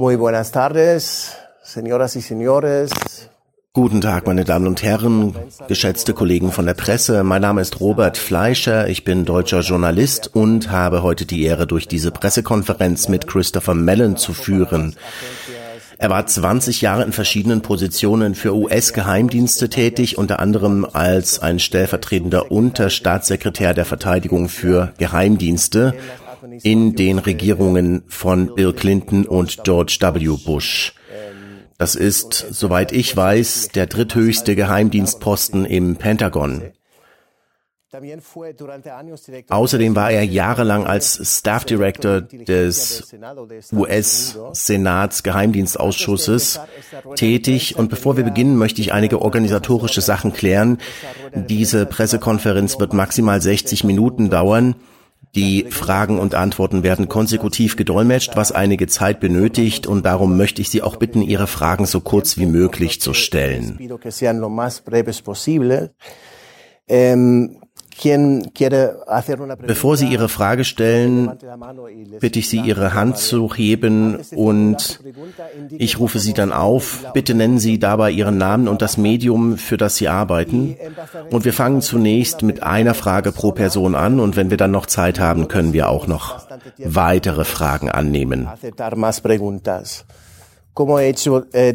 Muy buenas tardes, señoras y señores. Guten Tag, meine Damen und Herren, geschätzte Kollegen von der Presse. Mein Name ist Robert Fleischer, ich bin deutscher Journalist und habe heute die Ehre, durch diese Pressekonferenz mit Christopher Mellon zu führen. Er war 20 Jahre in verschiedenen Positionen für US-Geheimdienste tätig, unter anderem als ein stellvertretender Unterstaatssekretär der Verteidigung für Geheimdienste in den Regierungen von Bill Clinton und George W. Bush. Das ist, soweit ich weiß, der dritthöchste Geheimdienstposten im Pentagon. Außerdem war er jahrelang als Staff Director des US-Senats Geheimdienstausschusses tätig. Und bevor wir beginnen, möchte ich einige organisatorische Sachen klären. Diese Pressekonferenz wird maximal 60 Minuten dauern. Die Fragen und Antworten werden konsekutiv gedolmetscht, was einige Zeit benötigt. Und darum möchte ich Sie auch bitten, Ihre Fragen so kurz wie möglich zu stellen. Bevor Sie Ihre Frage stellen, bitte ich Sie, Ihre Hand zu heben und ich rufe Sie dann auf. Bitte nennen Sie dabei Ihren Namen und das Medium, für das Sie arbeiten. Und wir fangen zunächst mit einer Frage pro Person an und wenn wir dann noch Zeit haben, können wir auch noch weitere Fragen annehmen. Eh,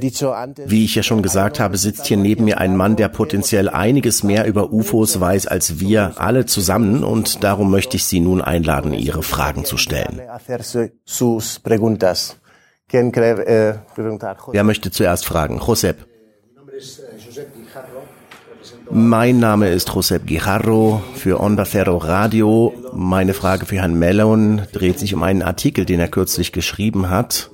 Wie ich ja schon gesagt habe, sitzt hier neben mir ein Mann, der potenziell einiges mehr über UFOs weiß als wir alle zusammen und darum möchte ich Sie nun einladen, Ihre Fragen zu stellen. Eh, Wer möchte zuerst fragen? Josep. Mein Name ist Josep Guijarro für Onda Ferro Radio. Meine Frage für Herrn Mellon dreht sich um einen Artikel, den er kürzlich geschrieben hat.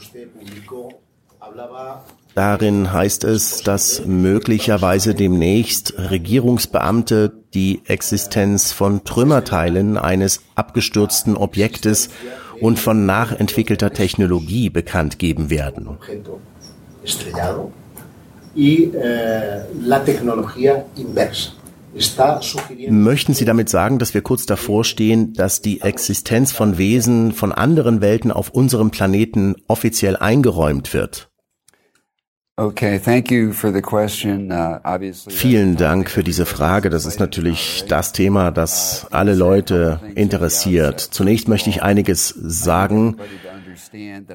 Darin heißt es, dass möglicherweise demnächst Regierungsbeamte die Existenz von Trümmerteilen eines abgestürzten Objektes und von nachentwickelter Technologie bekannt geben werden. Möchten Sie damit sagen, dass wir kurz davor stehen, dass die Existenz von Wesen von anderen Welten auf unserem Planeten offiziell eingeräumt wird? Okay, thank you for the question. Uh, obviously, Vielen Dank für diese Frage. Das ist natürlich das Thema, das alle Leute interessiert. Zunächst möchte ich einiges sagen.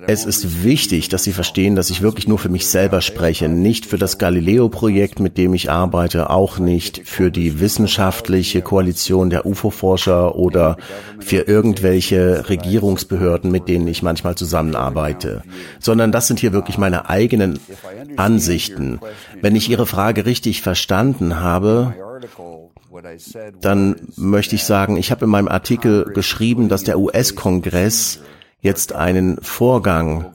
Es ist wichtig, dass Sie verstehen, dass ich wirklich nur für mich selber spreche, nicht für das Galileo-Projekt, mit dem ich arbeite, auch nicht für die wissenschaftliche Koalition der UFO-Forscher oder für irgendwelche Regierungsbehörden, mit denen ich manchmal zusammenarbeite, sondern das sind hier wirklich meine eigenen Ansichten. Wenn ich Ihre Frage richtig verstanden habe, dann möchte ich sagen, ich habe in meinem Artikel geschrieben, dass der US-Kongress jetzt einen Vorgang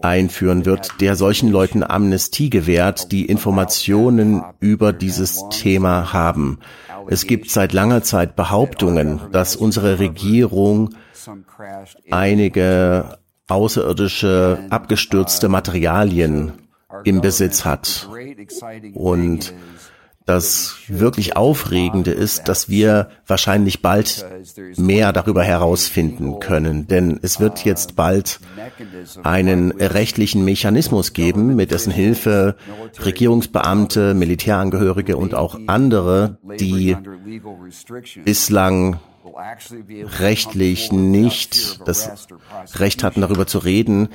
einführen wird, der solchen Leuten Amnestie gewährt, die Informationen über dieses Thema haben. Es gibt seit langer Zeit Behauptungen, dass unsere Regierung einige außerirdische abgestürzte Materialien im Besitz hat. Und das wirklich Aufregende ist, dass wir wahrscheinlich bald mehr darüber herausfinden können, denn es wird jetzt bald einen rechtlichen Mechanismus geben, mit dessen Hilfe Regierungsbeamte, Militärangehörige und auch andere, die bislang rechtlich nicht das Recht hatten, darüber zu reden,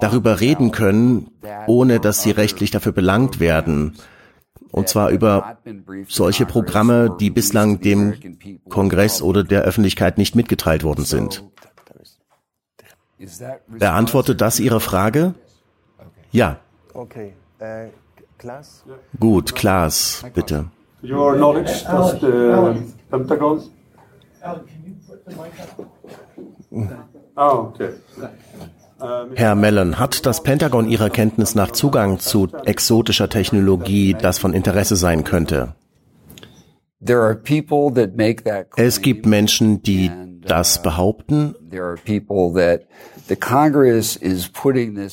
darüber reden können, ohne dass sie rechtlich dafür belangt werden und zwar über solche Programme, die bislang dem Kongress oder der Öffentlichkeit nicht mitgeteilt worden sind. Beantwortet das Ihre Frage? Ja. Gut, Klaas, bitte. Your knowledge, does the Pentagon? Oh, okay. Herr Mellon, hat das Pentagon Ihrer Kenntnis nach Zugang zu exotischer Technologie, das von Interesse sein könnte? Es gibt Menschen, die das behaupten.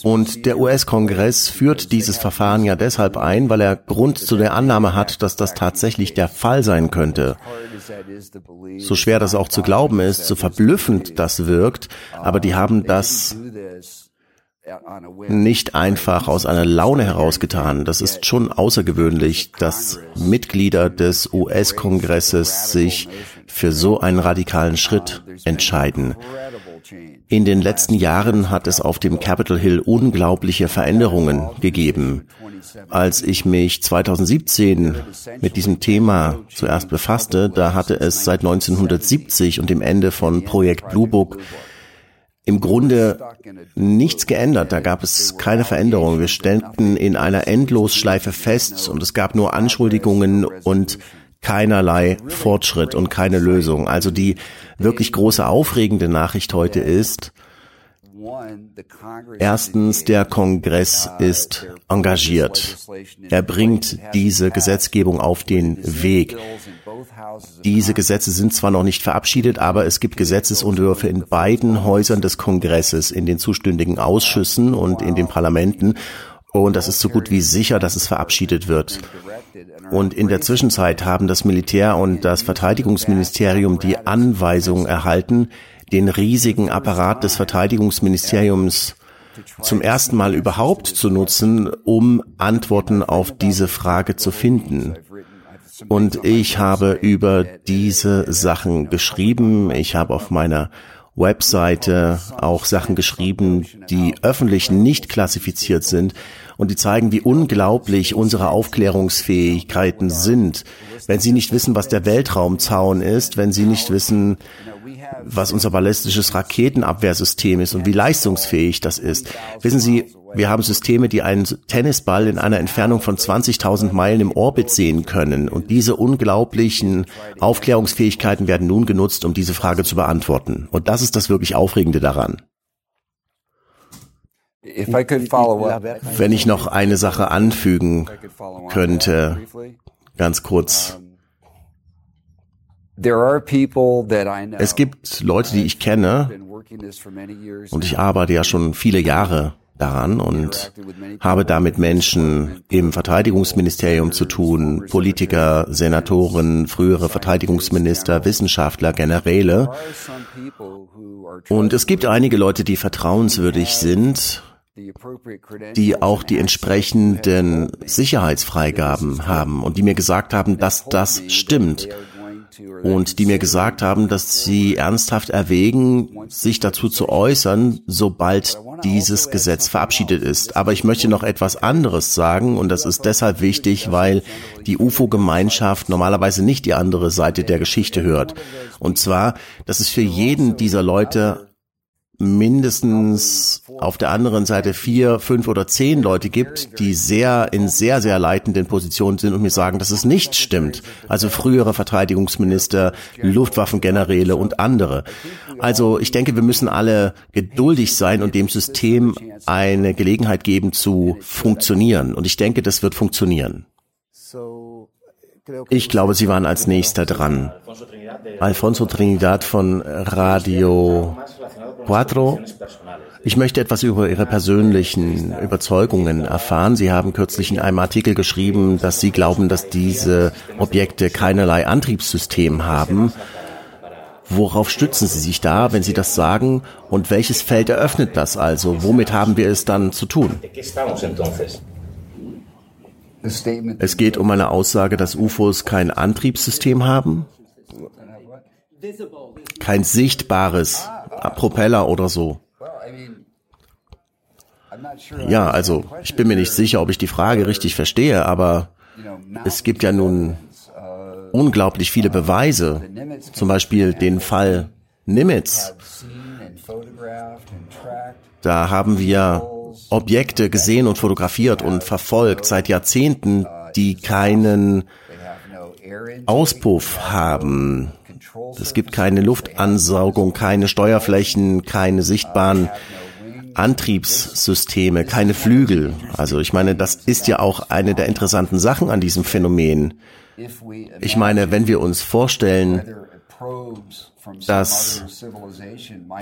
Und der US-Kongress führt dieses Verfahren ja deshalb ein, weil er Grund zu der Annahme hat, dass das tatsächlich der Fall sein könnte. So schwer das auch zu glauben ist, so verblüffend das wirkt, aber die haben das nicht einfach aus einer Laune herausgetan. Das ist schon außergewöhnlich, dass Mitglieder des US-Kongresses sich für so einen radikalen Schritt entscheiden. In den letzten Jahren hat es auf dem Capitol Hill unglaubliche Veränderungen gegeben. Als ich mich 2017 mit diesem Thema zuerst befasste, da hatte es seit 1970 und dem Ende von Projekt Blue Book im Grunde nichts geändert. Da gab es keine Veränderung. Wir stellten in einer Endlosschleife fest und es gab nur Anschuldigungen und keinerlei Fortschritt und keine Lösung. Also die wirklich große aufregende Nachricht heute ist, Erstens, der Kongress ist engagiert. Er bringt diese Gesetzgebung auf den Weg. Diese Gesetze sind zwar noch nicht verabschiedet, aber es gibt Gesetzesentwürfe in beiden Häusern des Kongresses, in den zuständigen Ausschüssen und in den Parlamenten. Und das ist so gut wie sicher, dass es verabschiedet wird. Und in der Zwischenzeit haben das Militär und das Verteidigungsministerium die Anweisung erhalten, den riesigen Apparat des Verteidigungsministeriums zum ersten Mal überhaupt zu nutzen, um Antworten auf diese Frage zu finden. Und ich habe über diese Sachen geschrieben. Ich habe auf meiner Webseite auch Sachen geschrieben, die öffentlich nicht klassifiziert sind und die zeigen, wie unglaublich unsere Aufklärungsfähigkeiten sind. Wenn Sie nicht wissen, was der Weltraumzaun ist, wenn Sie nicht wissen, was unser ballistisches Raketenabwehrsystem ist und wie leistungsfähig das ist. Wissen Sie, wir haben Systeme, die einen Tennisball in einer Entfernung von 20.000 Meilen im Orbit sehen können. Und diese unglaublichen Aufklärungsfähigkeiten werden nun genutzt, um diese Frage zu beantworten. Und das ist das wirklich Aufregende daran. Wenn ich noch eine Sache anfügen könnte, ganz kurz. Es gibt Leute, die ich kenne, und ich arbeite ja schon viele Jahre daran und habe damit Menschen im Verteidigungsministerium zu tun, Politiker, Senatoren, frühere Verteidigungsminister, Wissenschaftler, Generäle. Und es gibt einige Leute, die vertrauenswürdig sind, die auch die entsprechenden Sicherheitsfreigaben haben und die mir gesagt haben, dass das stimmt und die mir gesagt haben, dass sie ernsthaft erwägen, sich dazu zu äußern, sobald dieses Gesetz verabschiedet ist. Aber ich möchte noch etwas anderes sagen und das ist deshalb wichtig, weil die UFO-Gemeinschaft normalerweise nicht die andere Seite der Geschichte hört. Und zwar, dass es für jeden dieser Leute mindestens auf der anderen Seite vier, fünf oder zehn Leute gibt, die sehr in sehr, sehr leitenden Positionen sind und mir sagen, dass es nicht stimmt. Also frühere Verteidigungsminister, Luftwaffengeneräle und andere. Also ich denke, wir müssen alle geduldig sein und dem System eine Gelegenheit geben zu funktionieren. Und ich denke, das wird funktionieren. Ich glaube, Sie waren als nächster dran. Alfonso Trinidad von Radio Cuatro. Ich möchte etwas über Ihre persönlichen Überzeugungen erfahren. Sie haben kürzlich in einem Artikel geschrieben, dass Sie glauben, dass diese Objekte keinerlei Antriebssystem haben. Worauf stützen Sie sich da, wenn Sie das sagen? Und welches Feld eröffnet das also? Womit haben wir es dann zu tun? Es geht um eine Aussage, dass UFOs kein Antriebssystem haben? Kein sichtbares Propeller oder so. Ja, also ich bin mir nicht sicher, ob ich die Frage richtig verstehe, aber es gibt ja nun unglaublich viele Beweise, zum Beispiel den Fall Nimitz. Da haben wir Objekte gesehen und fotografiert und verfolgt seit Jahrzehnten, die keinen Auspuff haben. Es gibt keine Luftansaugung, keine Steuerflächen, keine sichtbaren Antriebssysteme, keine Flügel. Also ich meine, das ist ja auch eine der interessanten Sachen an diesem Phänomen. Ich meine, wenn wir uns vorstellen, dass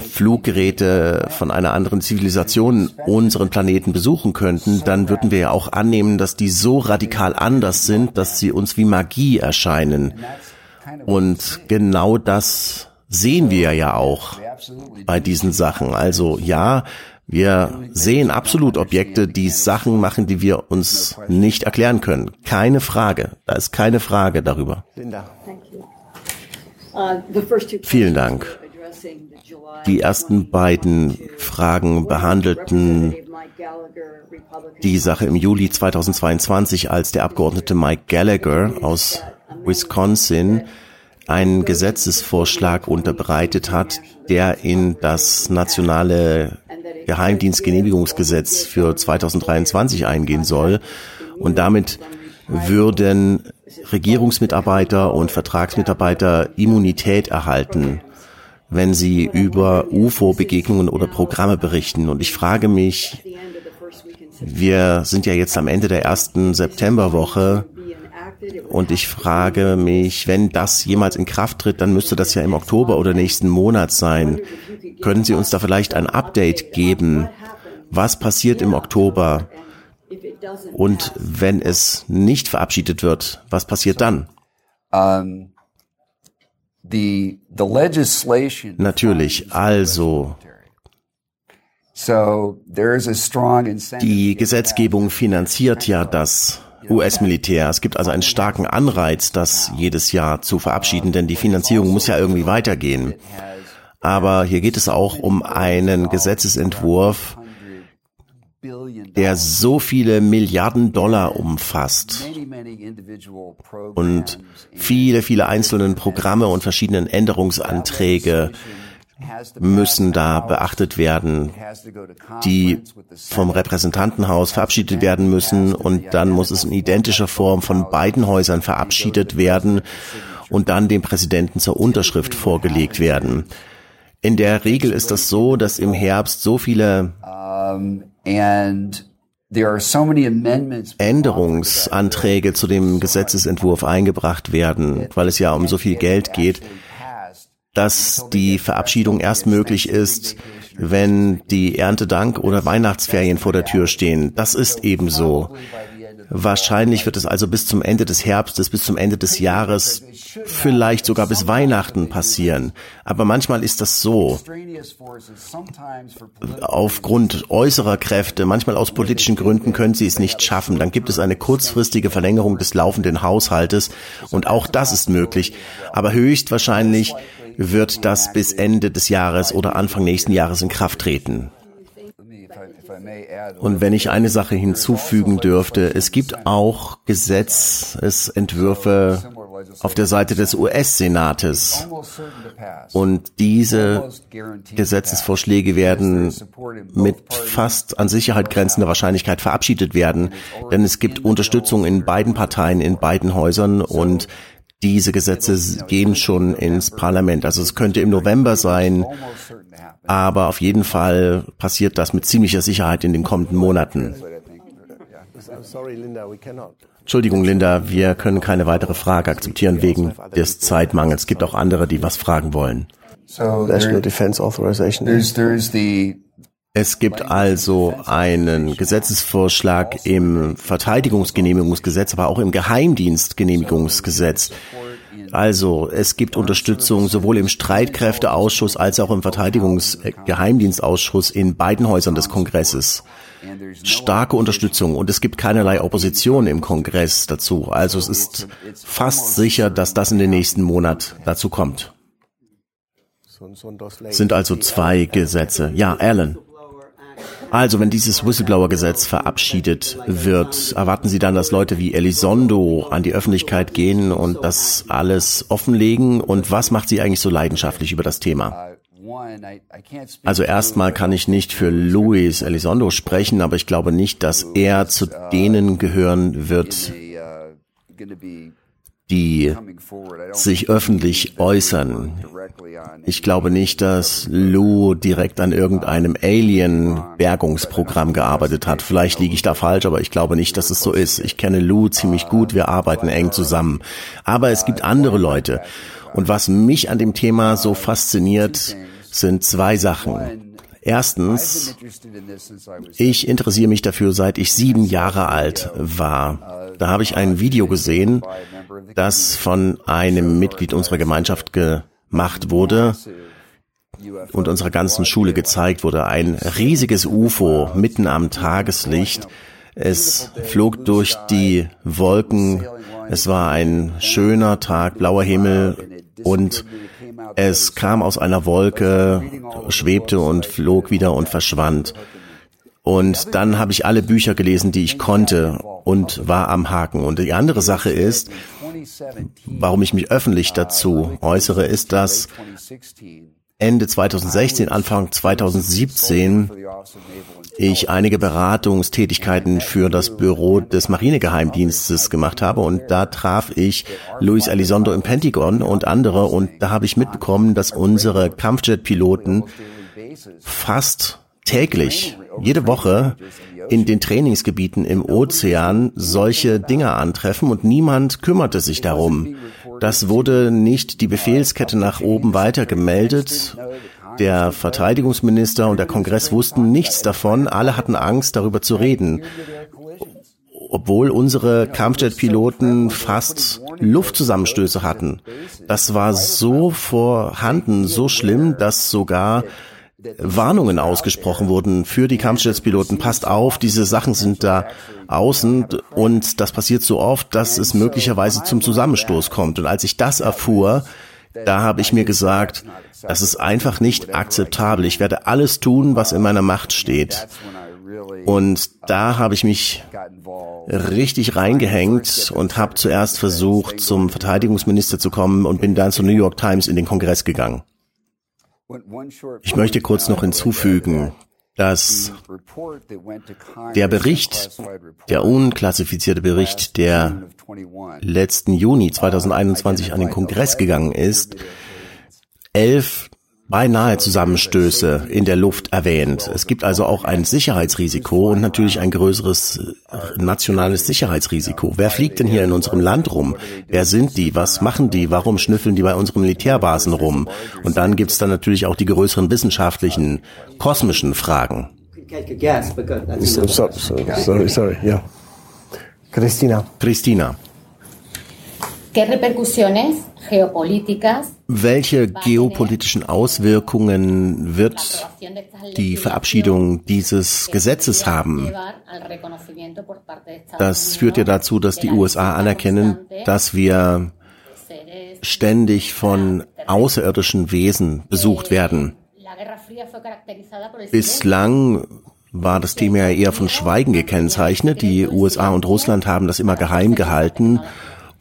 Fluggeräte von einer anderen Zivilisation unseren Planeten besuchen könnten, dann würden wir ja auch annehmen, dass die so radikal anders sind, dass sie uns wie Magie erscheinen. Und genau das sehen wir ja auch bei diesen Sachen. Also ja, Wir sehen absolut Objekte, die Sachen machen, die wir uns nicht erklären können. Keine Frage. Da ist keine Frage darüber. Vielen Dank. Die ersten beiden Fragen behandelten die Sache im Juli 2022, als der Abgeordnete Mike Gallagher aus Wisconsin einen Gesetzesvorschlag unterbreitet hat, der in das nationale Geheimdienstgenehmigungsgesetz für 2023 eingehen soll. Und damit würden Regierungsmitarbeiter und Vertragsmitarbeiter Immunität erhalten, wenn sie über UFO-Begegnungen oder Programme berichten. Und ich frage mich, wir sind ja jetzt am Ende der ersten Septemberwoche, und ich frage mich, wenn das jemals in Kraft tritt, dann müsste das ja im Oktober oder nächsten Monat sein. Können Sie uns da vielleicht ein Update geben? Was passiert im Oktober? Und wenn es nicht verabschiedet wird, was passiert dann? Natürlich, also die Gesetzgebung finanziert ja das US-Militär. Es gibt also einen starken Anreiz, das jedes Jahr zu verabschieden, denn die Finanzierung muss ja irgendwie weitergehen. Aber hier geht es auch um einen Gesetzesentwurf, der so viele Milliarden Dollar umfasst und viele, viele einzelne Programme und verschiedenen Änderungsanträge müssen da beachtet werden, die vom Repräsentantenhaus verabschiedet werden müssen und dann muss es in identischer Form von beiden Häusern verabschiedet werden und dann dem Präsidenten zur Unterschrift vorgelegt werden. In der Regel ist das so, dass im Herbst so viele Änderungsanträge zu dem Gesetzesentwurf eingebracht werden, weil es ja um so viel Geld geht, dass die Verabschiedung erst möglich ist, wenn die Erntedank oder Weihnachtsferien vor der Tür stehen. Das ist ebenso. Wahrscheinlich wird es also bis zum Ende des Herbstes, bis zum Ende des Jahres, vielleicht sogar bis Weihnachten passieren. Aber manchmal ist das so. Aufgrund äußerer Kräfte, manchmal aus politischen Gründen können sie es nicht schaffen. Dann gibt es eine kurzfristige Verlängerung des laufenden Haushaltes und auch das ist möglich. Aber höchstwahrscheinlich wird das bis Ende des Jahres oder Anfang nächsten Jahres in Kraft treten. Und wenn ich eine Sache hinzufügen dürfte, es gibt auch Gesetzesentwürfe auf der Seite des US-Senates. Und diese Gesetzesvorschläge werden mit fast an Sicherheit grenzender Wahrscheinlichkeit verabschiedet werden, denn es gibt Unterstützung in beiden Parteien, in beiden Häusern und diese Gesetze gehen schon ins Parlament. Also es könnte im November sein, aber auf jeden Fall passiert das mit ziemlicher Sicherheit in den kommenden Monaten. Entschuldigung, Linda, wir können keine weitere Frage akzeptieren wegen des Zeitmangels. Es gibt auch andere, die was fragen wollen. National Defense Authorization. Es gibt also einen Gesetzesvorschlag im Verteidigungsgenehmigungsgesetz, aber auch im Geheimdienstgenehmigungsgesetz. Also es gibt Unterstützung sowohl im Streitkräfteausschuss als auch im Verteidigungsgeheimdienstausschuss in beiden Häusern des Kongresses. Starke Unterstützung und es gibt keinerlei Opposition im Kongress dazu. Also es ist fast sicher, dass das in den nächsten Monat dazu kommt. Sind also zwei Gesetze. Ja, Alan. Also, wenn dieses Whistleblower-Gesetz verabschiedet wird, erwarten Sie dann, dass Leute wie Elizondo an die Öffentlichkeit gehen und das alles offenlegen? Und was macht Sie eigentlich so leidenschaftlich über das Thema? Also erstmal kann ich nicht für Luis Elizondo sprechen, aber ich glaube nicht, dass er zu denen gehören wird, die sich öffentlich äußern. Ich glaube nicht, dass Lou direkt an irgendeinem Alien-Bergungsprogramm gearbeitet hat. Vielleicht liege ich da falsch, aber ich glaube nicht, dass es so ist. Ich kenne Lou ziemlich gut, wir arbeiten eng zusammen. Aber es gibt andere Leute. Und was mich an dem Thema so fasziniert, sind zwei Sachen. Erstens, ich interessiere mich dafür, seit ich sieben Jahre alt war. Da habe ich ein Video gesehen, das von einem Mitglied unserer Gemeinschaft gemacht wurde. und unserer ganzen Schule gezeigt wurde. Ein riesiges UFO mitten am Tageslicht. Es flog durch die Wolken. Es war ein schöner Tag, blauer Himmel und es kam aus einer Wolke, schwebte und flog wieder und verschwand. Und dann habe ich alle Bücher gelesen, die ich konnte und war am Haken. Und die andere Sache ist, warum ich mich öffentlich dazu äußere, ist, dass Ende 2016, Anfang 2017 ich einige Beratungstätigkeiten für das Büro des Marinegeheimdienstes gemacht habe und da traf ich Luis Elizondo im Pentagon und andere und da habe ich mitbekommen, dass unsere Kampfjet-Piloten fast täglich, jede Woche in den Trainingsgebieten im Ozean solche Dinge antreffen und niemand kümmerte sich darum. Das wurde nicht die Befehlskette nach oben weiter gemeldet. Der Verteidigungsminister und der Kongress wussten nichts davon. Alle hatten Angst, darüber zu reden. Obwohl unsere Kampfjet-Piloten fast Luftzusammenstöße hatten. Das war so vorhanden, so schlimm, dass sogar Warnungen ausgesprochen wurden für die Kampfjetspiloten. Passt auf, diese Sachen sind da außen und das passiert so oft, dass es möglicherweise zum Zusammenstoß kommt. Und als ich das erfuhr, da habe ich mir gesagt, das ist einfach nicht akzeptabel. Ich werde alles tun, was in meiner Macht steht. Und da habe ich mich richtig reingehängt und habe zuerst versucht, zum Verteidigungsminister zu kommen und bin dann zur New York Times in den Kongress gegangen. Ich möchte kurz noch hinzufügen, dass der Bericht, der unklassifizierte Bericht, der letzten Juni 2021 an den Kongress gegangen ist, elf beinahe Zusammenstöße in der Luft erwähnt. Es gibt also auch ein Sicherheitsrisiko und natürlich ein größeres äh, nationales Sicherheitsrisiko. Wer fliegt denn hier in unserem Land rum? Wer sind die? Was machen die? Warum schnüffeln die bei unseren Militärbasen rum? Und dann gibt es dann natürlich auch die größeren wissenschaftlichen, kosmischen Fragen. Sorry, sorry, sorry, yeah. Christina. Christina. ¿Qué repercusiones welche geopolitischen Auswirkungen wird die Verabschiedung dieses Gesetzes haben? Das führt ja dazu, dass die USA anerkennen, dass wir ständig von außerirdischen Wesen besucht werden. Bislang war das Thema ja eher von Schweigen gekennzeichnet. Die USA und Russland haben das immer geheim gehalten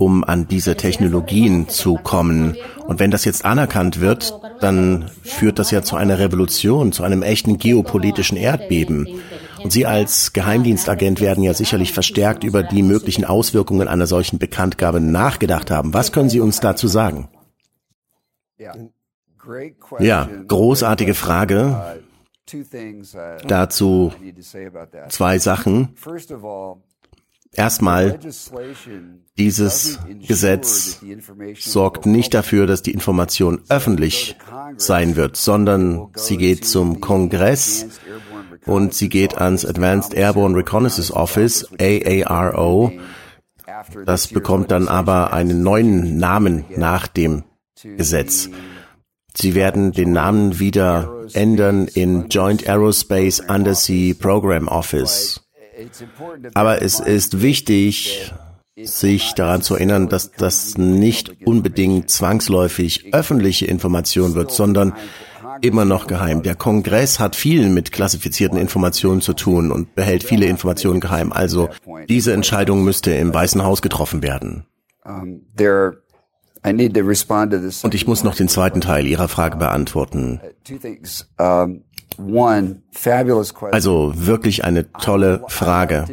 um an diese Technologien zu kommen. Und wenn das jetzt anerkannt wird, dann führt das ja zu einer Revolution, zu einem echten geopolitischen Erdbeben. Und Sie als Geheimdienstagent werden ja sicherlich verstärkt über die möglichen Auswirkungen einer solchen Bekanntgabe nachgedacht haben. Was können Sie uns dazu sagen? Ja, großartige Frage. Dazu zwei Sachen. Erstmal, dieses Gesetz sorgt nicht dafür, dass die Information öffentlich sein wird, sondern sie geht zum Kongress und sie geht ans Advanced Airborne Reconnaissance Office, AARO. Das bekommt dann aber einen neuen Namen nach dem Gesetz. Sie werden den Namen wieder ändern in Joint Aerospace Undersea Program Office. Aber es ist wichtig, sich daran zu erinnern, dass das nicht unbedingt zwangsläufig öffentliche Information wird, sondern immer noch geheim. Der Kongress hat viel mit klassifizierten Informationen zu tun und behält viele Informationen geheim. Also diese Entscheidung müsste im Weißen Haus getroffen werden. Und ich muss noch den zweiten Teil Ihrer Frage beantworten. Also wirklich eine tolle Frage.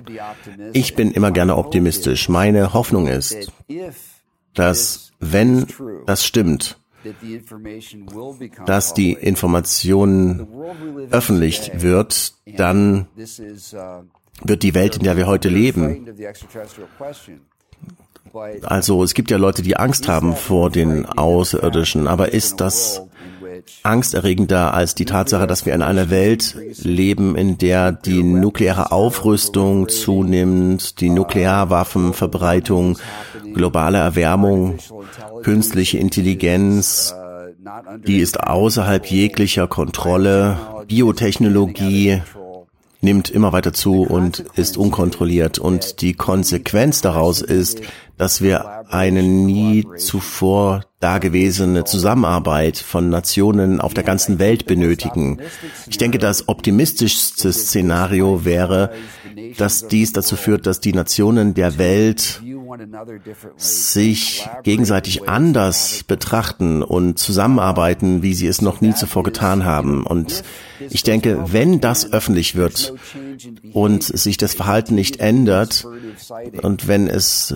Ich bin immer gerne optimistisch. Meine Hoffnung ist, dass wenn das stimmt, dass die Information öffentlich wird, dann wird die Welt, in der wir heute leben, also es gibt ja Leute, die Angst haben vor den Außerirdischen, aber ist das angsterregender als die Tatsache, dass wir in einer Welt leben, in der die nukleare Aufrüstung zunimmt, die Nuklearwaffenverbreitung, globale Erwärmung, künstliche Intelligenz, die ist außerhalb jeglicher Kontrolle. Biotechnologie nimmt immer weiter zu und ist unkontrolliert. Und die Konsequenz daraus ist, dass wir eine nie zuvor dagewesene Zusammenarbeit von Nationen auf der ganzen Welt benötigen. Ich denke, das optimistischste Szenario wäre, dass dies dazu führt, dass die Nationen der Welt sich gegenseitig anders betrachten und zusammenarbeiten, wie sie es noch nie zuvor getan haben. Und ich denke, wenn das öffentlich wird und sich das Verhalten nicht ändert und wenn es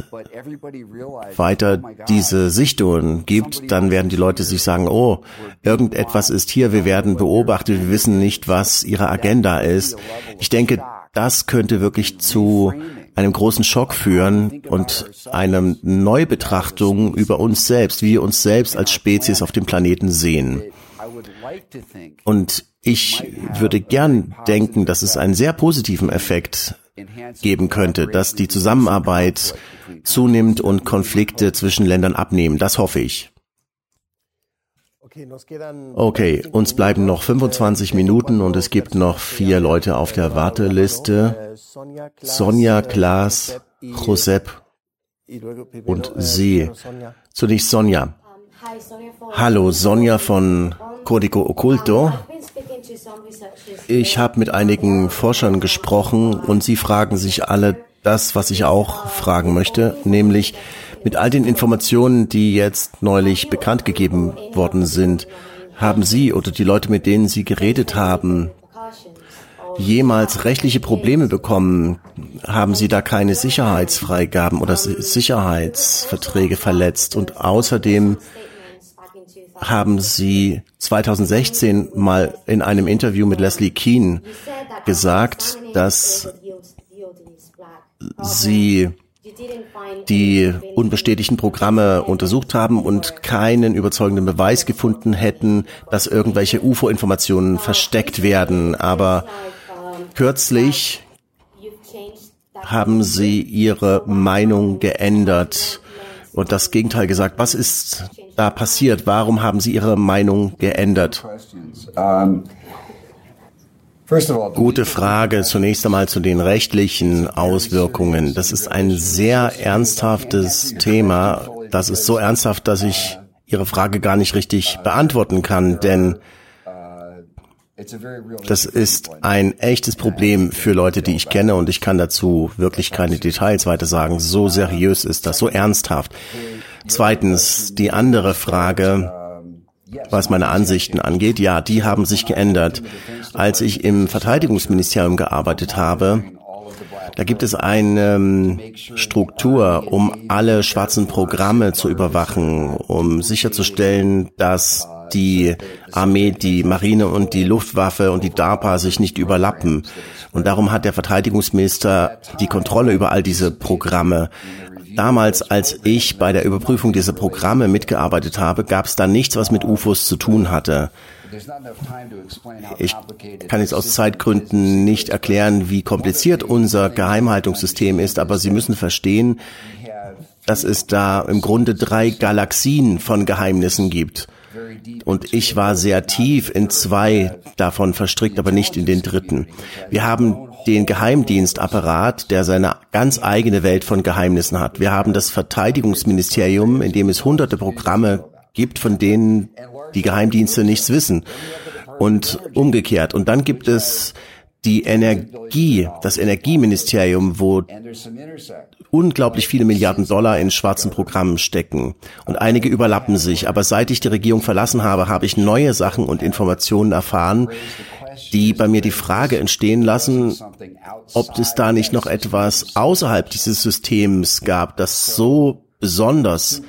weiter diese Sichtungen gibt, dann werden die Leute sich sagen, oh, irgendetwas ist hier, wir werden beobachtet, wir wissen nicht, was ihre Agenda ist. Ich denke, das könnte wirklich zu einem großen Schock führen und eine Neubetrachtung über uns selbst, wie wir uns selbst als Spezies auf dem Planeten sehen. Und ich würde gern denken, dass es einen sehr positiven Effekt geben könnte, dass die Zusammenarbeit zunimmt und Konflikte zwischen Ländern abnehmen. Das hoffe ich. Okay, uns bleiben noch 25 Minuten und es gibt noch vier Leute auf der Warteliste. Sonja, Klaas, Josep und Sie. Zunächst Sonja. Hallo, Sonja von Codico Occulto. Ich habe mit einigen Forschern gesprochen und sie fragen sich alle das, was ich auch fragen möchte, nämlich mit all den Informationen, die jetzt neulich bekannt gegeben worden sind, haben Sie oder die Leute, mit denen Sie geredet haben, jemals rechtliche Probleme bekommen? Haben Sie da keine Sicherheitsfreigaben oder Sicherheitsverträge verletzt? Und außerdem haben Sie 2016 mal in einem Interview mit Leslie Keane gesagt, dass Sie die unbestätigten Programme untersucht haben und keinen überzeugenden Beweis gefunden hätten, dass irgendwelche UFO-Informationen versteckt werden. Aber kürzlich haben sie ihre Meinung geändert und das Gegenteil gesagt. Was ist da passiert? Warum haben sie ihre Meinung geändert? Gute Frage. Zunächst einmal zu den rechtlichen Auswirkungen. Das ist ein sehr ernsthaftes Thema. Das ist so ernsthaft, dass ich Ihre Frage gar nicht richtig beantworten kann, denn das ist ein echtes Problem für Leute, die ich kenne und ich kann dazu wirklich keine Details weiter sagen. So seriös ist das, so ernsthaft. Zweitens, die andere Frage, was meine Ansichten angeht, ja, die haben sich geändert. Als ich im Verteidigungsministerium gearbeitet habe, da gibt es eine ähm, Struktur, um alle schwarzen Programme zu überwachen, um sicherzustellen, dass die Armee, die Marine und die Luftwaffe und die DARPA sich nicht überlappen. Und darum hat der Verteidigungsminister die Kontrolle über all diese Programme. Damals, als ich bei der Überprüfung dieser Programme mitgearbeitet habe, gab es da nichts, was mit UFOs zu tun hatte. Ich kann jetzt aus Zeitgründen nicht erklären, wie kompliziert unser Geheimhaltungssystem ist, aber Sie müssen verstehen, dass es da im Grunde drei Galaxien von Geheimnissen gibt. Und ich war sehr tief in zwei davon verstrickt, aber nicht in den dritten. Wir haben den Geheimdienstapparat, der seine ganz eigene Welt von Geheimnissen hat. Wir haben das Verteidigungsministerium, in dem es hunderte Programme gibt, von denen die Geheimdienste nichts wissen. Und umgekehrt. Und dann gibt es die Energie, das Energieministerium, wo unglaublich viele Milliarden Dollar in schwarzen Programmen stecken. Und einige überlappen sich. Aber seit ich die Regierung verlassen habe, habe ich neue Sachen und Informationen erfahren, die bei mir die Frage entstehen lassen, ob es da nicht noch etwas außerhalb dieses Systems gab, das so besonders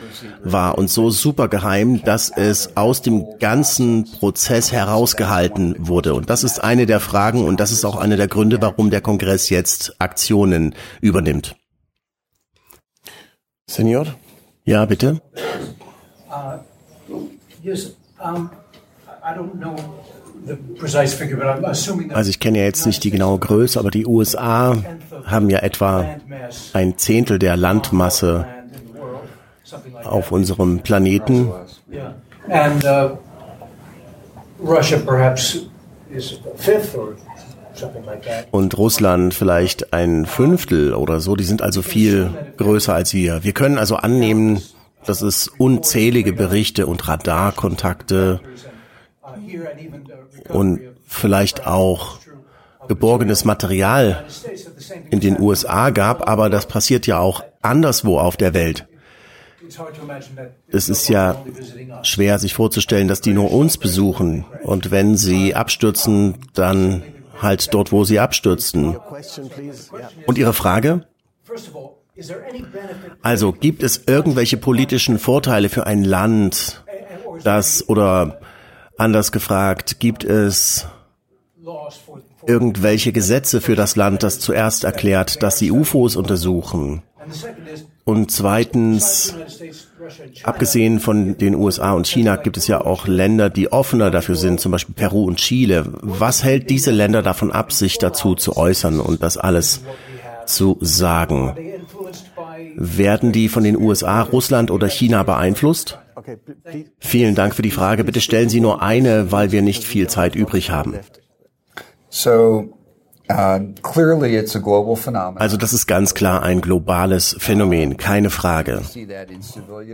war und so super geheim, dass es aus dem ganzen Prozess herausgehalten wurde. Und das ist eine der Fragen und das ist auch einer der Gründe, warum der Kongress jetzt Aktionen übernimmt. Senor? Ja, bitte. Uh, also ich kenne ja jetzt nicht die genaue Größe, aber die USA haben ja etwa ein Zehntel der Landmasse auf unserem Planeten. Uh. Und Russland vielleicht ein Fünftel oder so. Die sind also viel größer als wir. Wir können also annehmen, dass es unzählige Berichte und Radarkontakte und vielleicht auch geborgenes Material in den USA gab, aber das passiert ja auch anderswo auf der Welt. Es ist ja schwer sich vorzustellen, dass die nur uns besuchen und wenn sie abstürzen, dann halt dort, wo sie abstürzen. Und Ihre Frage? Also gibt es irgendwelche politischen Vorteile für ein Land, das oder anders gefragt, gibt es irgendwelche Gesetze für das Land, das zuerst erklärt, dass sie UFOs untersuchen? Und zweitens, abgesehen von den USA und China gibt es ja auch Länder, die offener dafür sind, zum Beispiel Peru und Chile. Was hält diese Länder davon ab, sich dazu zu äußern und das alles zu sagen? Werden die von den USA, Russland oder China beeinflusst? Vielen Dank für die Frage. Bitte stellen Sie nur eine, weil wir nicht viel Zeit übrig haben. So Also das ist ganz klar ein globales Phänomen, keine Frage.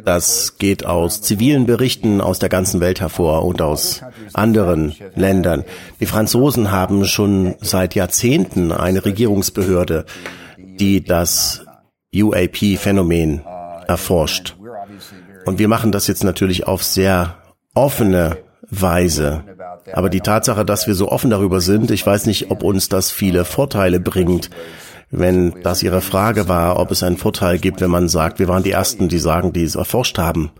Das geht aus zivilen Berichten aus der ganzen Welt hervor und aus anderen Ländern. Die Franzosen haben schon seit Jahrzehnten eine Regierungsbehörde, die das UAP-Phänomen erforscht. Und wir machen das jetzt natürlich auf sehr offene Weise. Aber die Tatsache, dass wir so offen darüber sind, ich weiß nicht, ob uns das viele Vorteile bringt. Wenn das Ihre Frage war, ob es einen Vorteil gibt, wenn man sagt, wir waren die Ersten, die sagen, die es erforscht haben.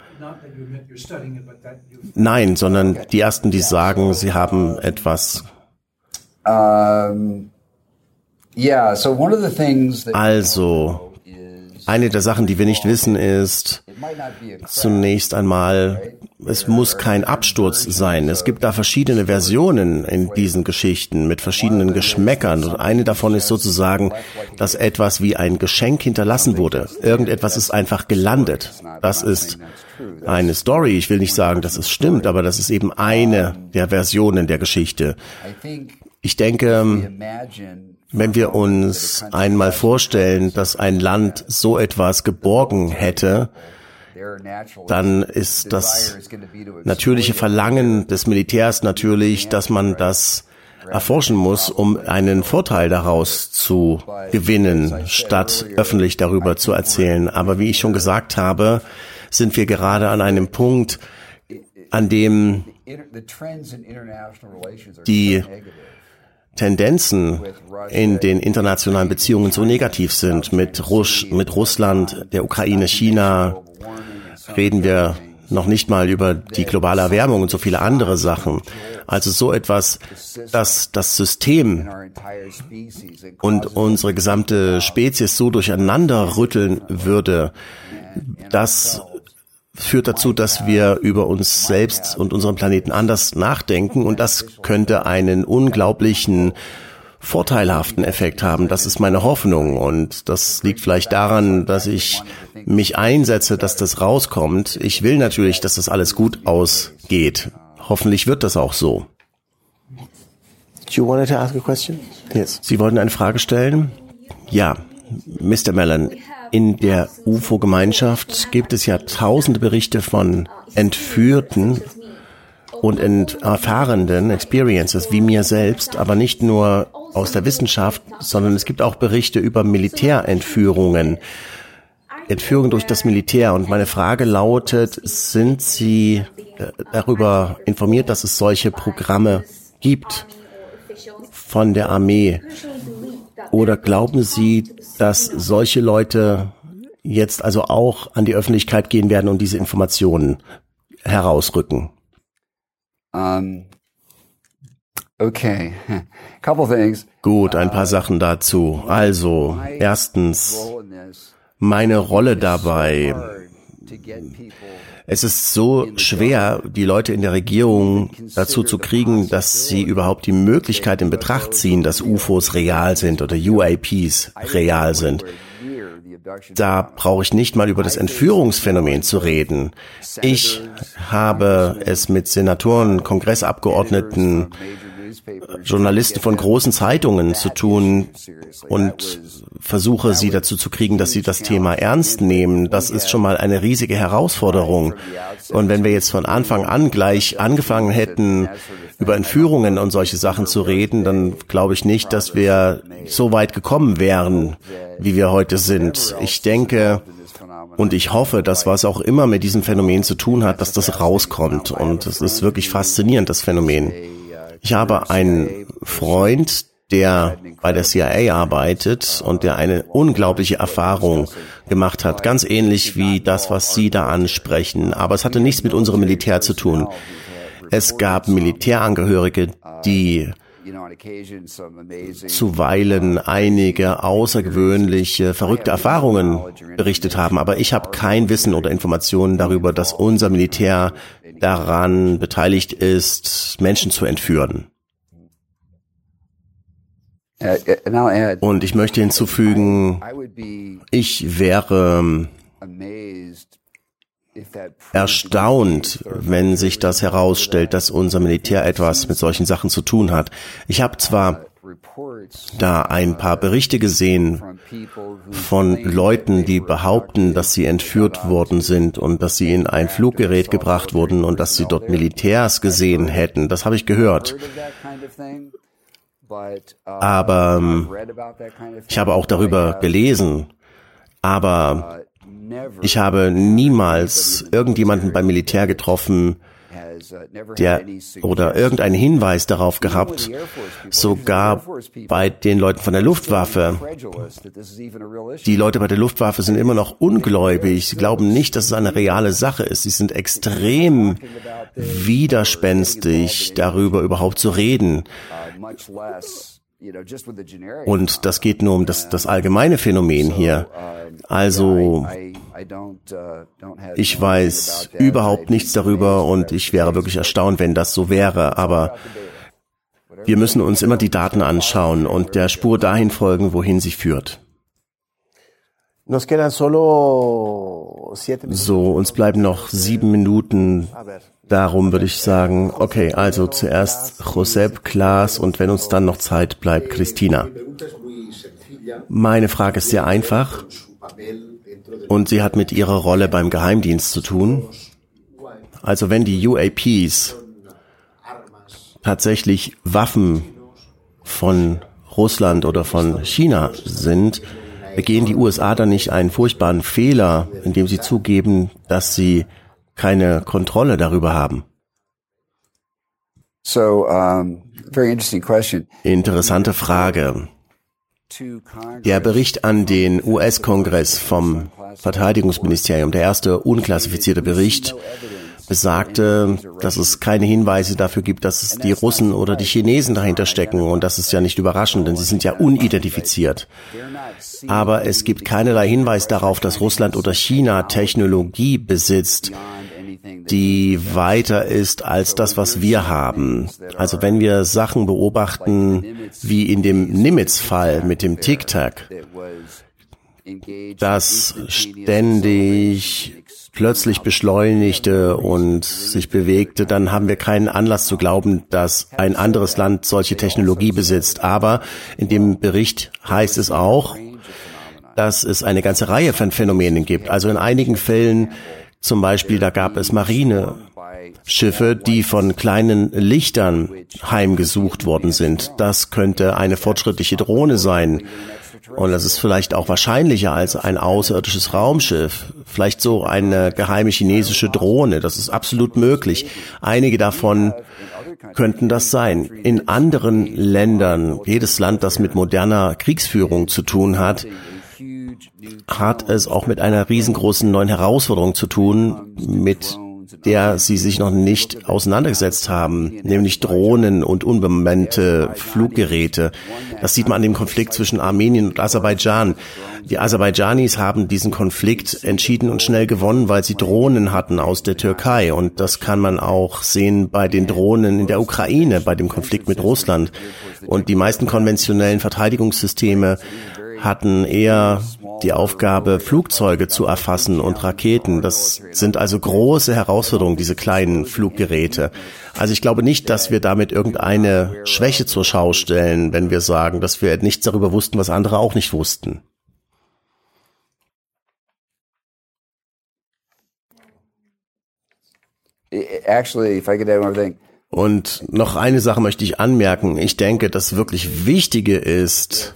Nein, sondern die Ersten, die sagen, sie haben etwas. That Also, eine der Sachen, die wir nicht wissen, ist, zunächst einmal, es muss kein Absturz sein. Es gibt da verschiedene Versionen in diesen Geschichten mit verschiedenen Geschmäckern. Und eine davon ist sozusagen, dass etwas wie ein Geschenk hinterlassen wurde. Irgendetwas ist einfach gelandet. Das ist eine Story. Ich will nicht sagen, dass es stimmt, aber das ist eben eine der Versionen der Geschichte. Ich denke, wenn wir uns einmal vorstellen, dass ein Land so etwas geborgen hätte, dann ist das natürliche Verlangen des Militärs natürlich, dass man das erforschen muss, um einen Vorteil daraus zu gewinnen, statt öffentlich darüber zu erzählen. Aber wie ich schon gesagt habe, sind wir gerade an einem Punkt, an dem die. Tendenzen in den internationalen Beziehungen so negativ sind. Mit, Rusch, mit Russland, der Ukraine, China reden wir noch nicht mal über die globale Erwärmung und so viele andere Sachen. Also so etwas, dass das System und unsere gesamte Spezies so durcheinander rütteln würde, das führt dazu, dass wir über uns selbst und unseren Planeten anders nachdenken und das könnte einen unglaublichen vorteilhaften Effekt haben. Das ist meine Hoffnung und das liegt vielleicht daran, dass ich mich einsetze, dass das rauskommt. Ich will natürlich, dass das alles gut ausgeht. Hoffentlich wird das auch so. You wanted to ask a question? Yes. Sie wollten eine Frage stellen? Ja, Mr. Mellon, in der UFO-Gemeinschaft gibt es ja tausende Berichte von Entführten und ent erfahrenen Experiences wie mir selbst, aber nicht nur aus der Wissenschaft, sondern es gibt auch Berichte über Militärentführungen. Entführung durch das Militär. Und meine Frage lautet, sind Sie äh, darüber informiert, dass es solche Programme gibt von der Armee? Oder glauben Sie, dass solche Leute jetzt also auch an die Öffentlichkeit gehen werden und diese Informationen herausrücken? Um, okay, couple things. Gut, ein paar Sachen dazu. Also, erstens, meine Rolle dabei. Es ist so schwer, die Leute in der Regierung dazu zu kriegen, dass sie überhaupt die Möglichkeit in Betracht ziehen, dass UFOs real sind oder UAPs real sind. da brauche ich nicht mal über das Entführungsphänomen zu reden. Ich habe es mit Senatoren, Kongressabgeordneten, Journalisten von großen Zeitungen zu tun und versuche sie dazu zu kriegen, dass sie das Thema ernst nehmen. Das ist schon mal eine riesige Herausforderung. Und wenn wir jetzt von Anfang an gleich angefangen hätten, über Entführungen und solche Sachen zu reden, dann glaube ich nicht, dass wir so weit gekommen wären, wie wir heute sind. Ich denke, und ich hoffe, dass was auch immer mit diesem Phänomen zu tun hat, dass das rauskommt. Und es ist wirklich faszinierend, das Phänomen. Ich habe einen Freund, der bei der CIA arbeitet und der eine unglaubliche Erfahrung gemacht hat, ganz ähnlich wie das, was Sie da ansprechen. Aber es hatte nichts mit unserem Militär zu tun. Es gab Militärangehörige, die zuweilen einige außergewöhnliche, verrückte Erfahrungen berichtet haben. Aber ich habe kein Wissen oder Informationen darüber, dass unser Militär daran beteiligt ist, Menschen zu entführen. Und ich möchte hinzufügen, ich wäre erstaunt, wenn sich das herausstellt, dass unser Militär etwas mit solchen Sachen zu tun hat. Ich habe zwar da ein paar Berichte gesehen von Leuten, die behaupten, dass sie entführt worden sind und dass sie in ein Fluggerät gebracht wurden und dass sie dort Militärs gesehen hätten. Das habe ich gehört. Aber ähm, ich habe auch darüber gelesen. Aber ich habe niemals irgendjemanden beim Militär getroffen, der oder irgendeinen Hinweis darauf gehabt, sogar bei den Leuten von der Luftwaffe. Die Leute bei der Luftwaffe sind immer noch ungläubig. Sie glauben nicht, dass es eine reale Sache ist. Sie sind extrem widerspenstig, darüber überhaupt zu reden. Und das geht nur um das, das allgemeine Phänomen hier. Also, ich weiß überhaupt nichts darüber und ich wäre wirklich erstaunt, wenn das so wäre, aber wir müssen uns immer die Daten anschauen und der Spur dahin folgen, wohin sie führt. So, uns bleiben noch sieben Minuten. Darum würde ich sagen, okay, also zuerst Josep, Klaas und wenn uns dann noch Zeit bleibt, Christina. Meine Frage ist sehr einfach und sie hat mit ihrer Rolle beim Geheimdienst zu tun. Also wenn die UAPs tatsächlich Waffen von Russland oder von China sind, begehen die USA dann nicht einen furchtbaren Fehler, indem sie zugeben, dass sie keine Kontrolle darüber haben? So, um, very interesting question. Interessante Frage. Der Bericht an den US-Kongress vom Verteidigungsministerium, der erste unklassifizierte Bericht, besagte, dass es keine Hinweise dafür gibt, dass es die Russen oder die Chinesen dahinter stecken. Und das ist ja nicht überraschend, denn sie sind ja unidentifiziert. Aber es gibt keinerlei Hinweis darauf, dass Russland oder China Technologie besitzt, die weiter ist als das, was wir haben. Also wenn wir Sachen beobachten, wie in dem Nimitz-Fall mit dem Tic-Tac, das ständig plötzlich beschleunigte und sich bewegte, dann haben wir keinen Anlass zu glauben, dass ein anderes Land solche Technologie besitzt. Aber in dem Bericht heißt es auch, dass es eine ganze Reihe von Phänomenen gibt. Also in einigen Fällen zum Beispiel, da gab es Marineschiffe, die von kleinen Lichtern heimgesucht worden sind. Das könnte eine fortschrittliche Drohne sein. Und das ist vielleicht auch wahrscheinlicher als ein außerirdisches Raumschiff. Vielleicht so eine geheime chinesische Drohne. Das ist absolut möglich. Einige davon könnten das sein. In anderen Ländern, jedes Land, das mit moderner Kriegsführung zu tun hat, hat es auch mit einer riesengroßen neuen Herausforderung zu tun, mit der sie sich noch nicht auseinandergesetzt haben, nämlich Drohnen und unbemannte Fluggeräte. Das sieht man an dem Konflikt zwischen Armenien und Aserbaidschan. Die Aserbaidschanis haben diesen Konflikt entschieden und schnell gewonnen, weil sie Drohnen hatten aus der Türkei. Und das kann man auch sehen bei den Drohnen in der Ukraine, bei dem Konflikt mit Russland. Und die meisten konventionellen Verteidigungssysteme hatten eher die Aufgabe, Flugzeuge zu erfassen und Raketen. Das sind also große Herausforderungen, diese kleinen Fluggeräte. Also ich glaube nicht, dass wir damit irgendeine Schwäche zur Schau stellen, wenn wir sagen, dass wir nichts darüber wussten, was andere auch nicht wussten. Actually, if I could add one thing. Und noch eine Sache möchte ich anmerken. Ich denke, das wirklich Wichtige ist,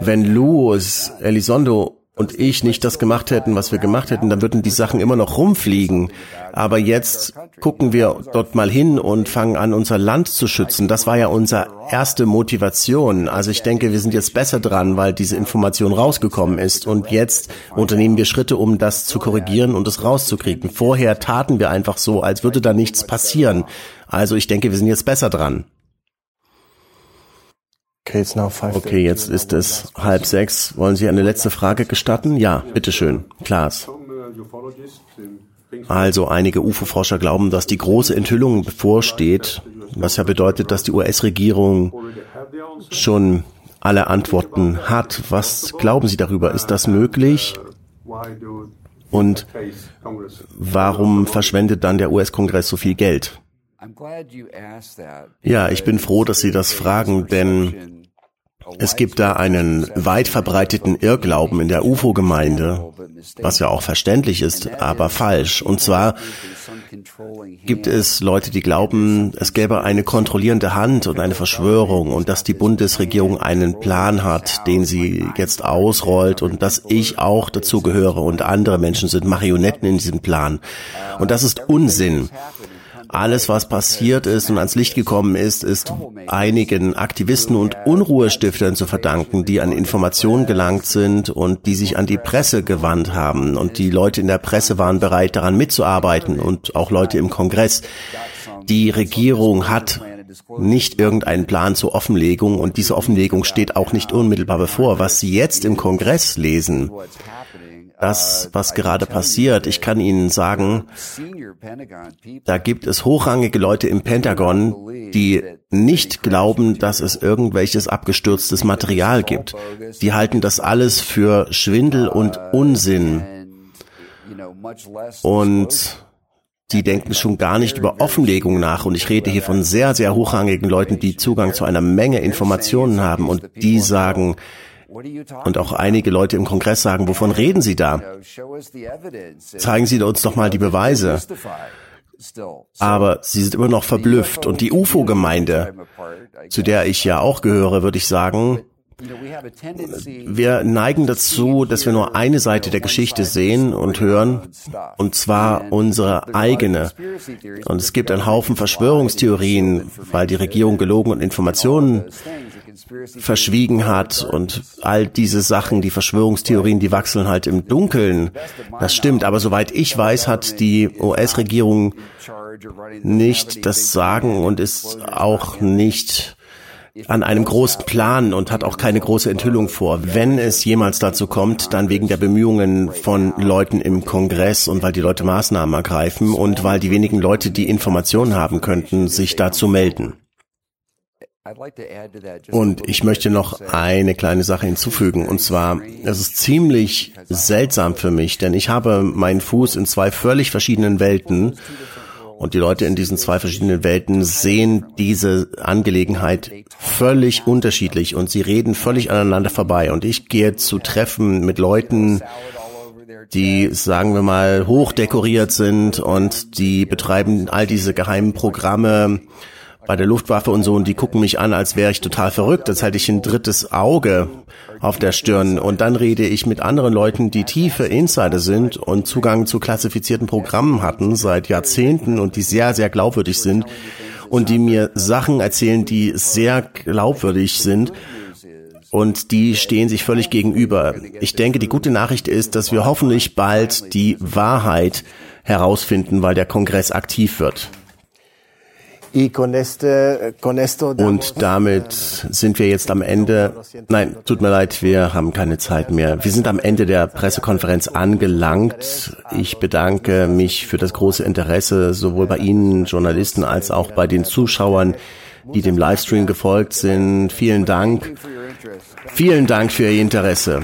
wenn Louis Elizondo und ich nicht das gemacht hätten, was wir gemacht hätten, dann würden die Sachen immer noch rumfliegen. Aber jetzt gucken wir dort mal hin und fangen an, unser Land zu schützen. Das war ja unsere erste Motivation. Also ich denke, wir sind jetzt besser dran, weil diese Information rausgekommen ist. Und jetzt unternehmen wir Schritte, um das zu korrigieren und es rauszukriegen. Vorher taten wir einfach so, als würde da nichts passieren. Also ich denke, wir sind jetzt besser dran. Okay, jetzt ist es halb sechs. Wollen Sie eine letzte Frage gestatten? Ja, bitteschön. Klaas. Also einige UFO-Forscher glauben, dass die große Enthüllung bevorsteht, was ja bedeutet, dass die US-Regierung schon alle Antworten hat. Was glauben Sie darüber? Ist das möglich? Und warum verschwendet dann der US-Kongress so viel Geld? Ja, ich bin froh, dass Sie das fragen, denn es gibt da einen weit verbreiteten Irrglauben in der UFO-Gemeinde, was ja auch verständlich ist, aber falsch. Und zwar gibt es Leute, die glauben, es gäbe eine kontrollierende Hand und eine Verschwörung und dass die Bundesregierung einen Plan hat, den sie jetzt ausrollt und dass ich auch dazu gehöre und andere Menschen sind Marionetten in diesem Plan. Und das ist Unsinn. Alles, was passiert ist und ans Licht gekommen ist, ist einigen Aktivisten und Unruhestiftern zu verdanken, die an Informationen gelangt sind und die sich an die Presse gewandt haben. Und die Leute in der Presse waren bereit, daran mitzuarbeiten und auch Leute im Kongress. Die Regierung hat nicht irgendeinen Plan zur Offenlegung und diese Offenlegung steht auch nicht unmittelbar bevor. Was Sie jetzt im Kongress lesen, das, was gerade passiert. Ich kann Ihnen sagen, da gibt es hochrangige Leute im Pentagon, die nicht glauben, dass es irgendwelches abgestürztes Material gibt. Die halten das alles für Schwindel und Unsinn. Und die denken schon gar nicht über Offenlegung nach. Und ich rede hier von sehr, sehr hochrangigen Leuten, die Zugang zu einer Menge Informationen haben und die sagen, und auch einige Leute im Kongress sagen, wovon reden Sie da? Zeigen Sie uns doch mal die Beweise. Aber sie sind immer noch verblüfft. Und die UFO-Gemeinde, zu der ich ja auch gehöre, würde ich sagen, wir neigen dazu, dass wir nur eine Seite der Geschichte sehen und hören, und zwar unsere eigene. Und es gibt einen Haufen Verschwörungstheorien, weil die Regierung gelogen und Informationen verschwiegen hat und all diese Sachen, die Verschwörungstheorien, die wachseln halt im Dunkeln. Das stimmt, aber soweit ich weiß, hat die US-Regierung nicht das Sagen und ist auch nicht an einem großen Plan und hat auch keine große Enthüllung vor. Wenn es jemals dazu kommt, dann wegen der Bemühungen von Leuten im Kongress und weil die Leute Maßnahmen ergreifen und weil die wenigen Leute, die Informationen haben könnten, sich dazu melden. Und ich möchte noch eine kleine Sache hinzufügen. Und zwar, es ist ziemlich seltsam für mich, denn ich habe meinen Fuß in zwei völlig verschiedenen Welten. Und die Leute in diesen zwei verschiedenen Welten sehen diese Angelegenheit völlig unterschiedlich und sie reden völlig aneinander vorbei. Und ich gehe zu Treffen mit Leuten, die, sagen wir mal, hochdekoriert sind und die betreiben all diese geheimen Programme, bei der Luftwaffe und so und die gucken mich an, als wäre ich total verrückt, als hätte ich ein drittes Auge auf der Stirn und dann rede ich mit anderen Leuten, die tiefe Insider sind und Zugang zu klassifizierten Programmen hatten seit Jahrzehnten und die sehr, sehr glaubwürdig sind und die mir Sachen erzählen, die sehr glaubwürdig sind und die stehen sich völlig gegenüber. Ich denke, die gute Nachricht ist, dass wir hoffentlich bald die Wahrheit herausfinden, weil der Kongress aktiv wird. Und damit sind wir jetzt am Ende. Nein, tut mir leid, wir haben keine Zeit mehr. Wir sind am Ende der Pressekonferenz angelangt. Ich bedanke mich für das große Interesse sowohl bei Ihnen Journalisten als auch bei den Zuschauern. die dem Livestream gefolgt sind. Vielen Dank. Vielen Dank für Ihr Interesse.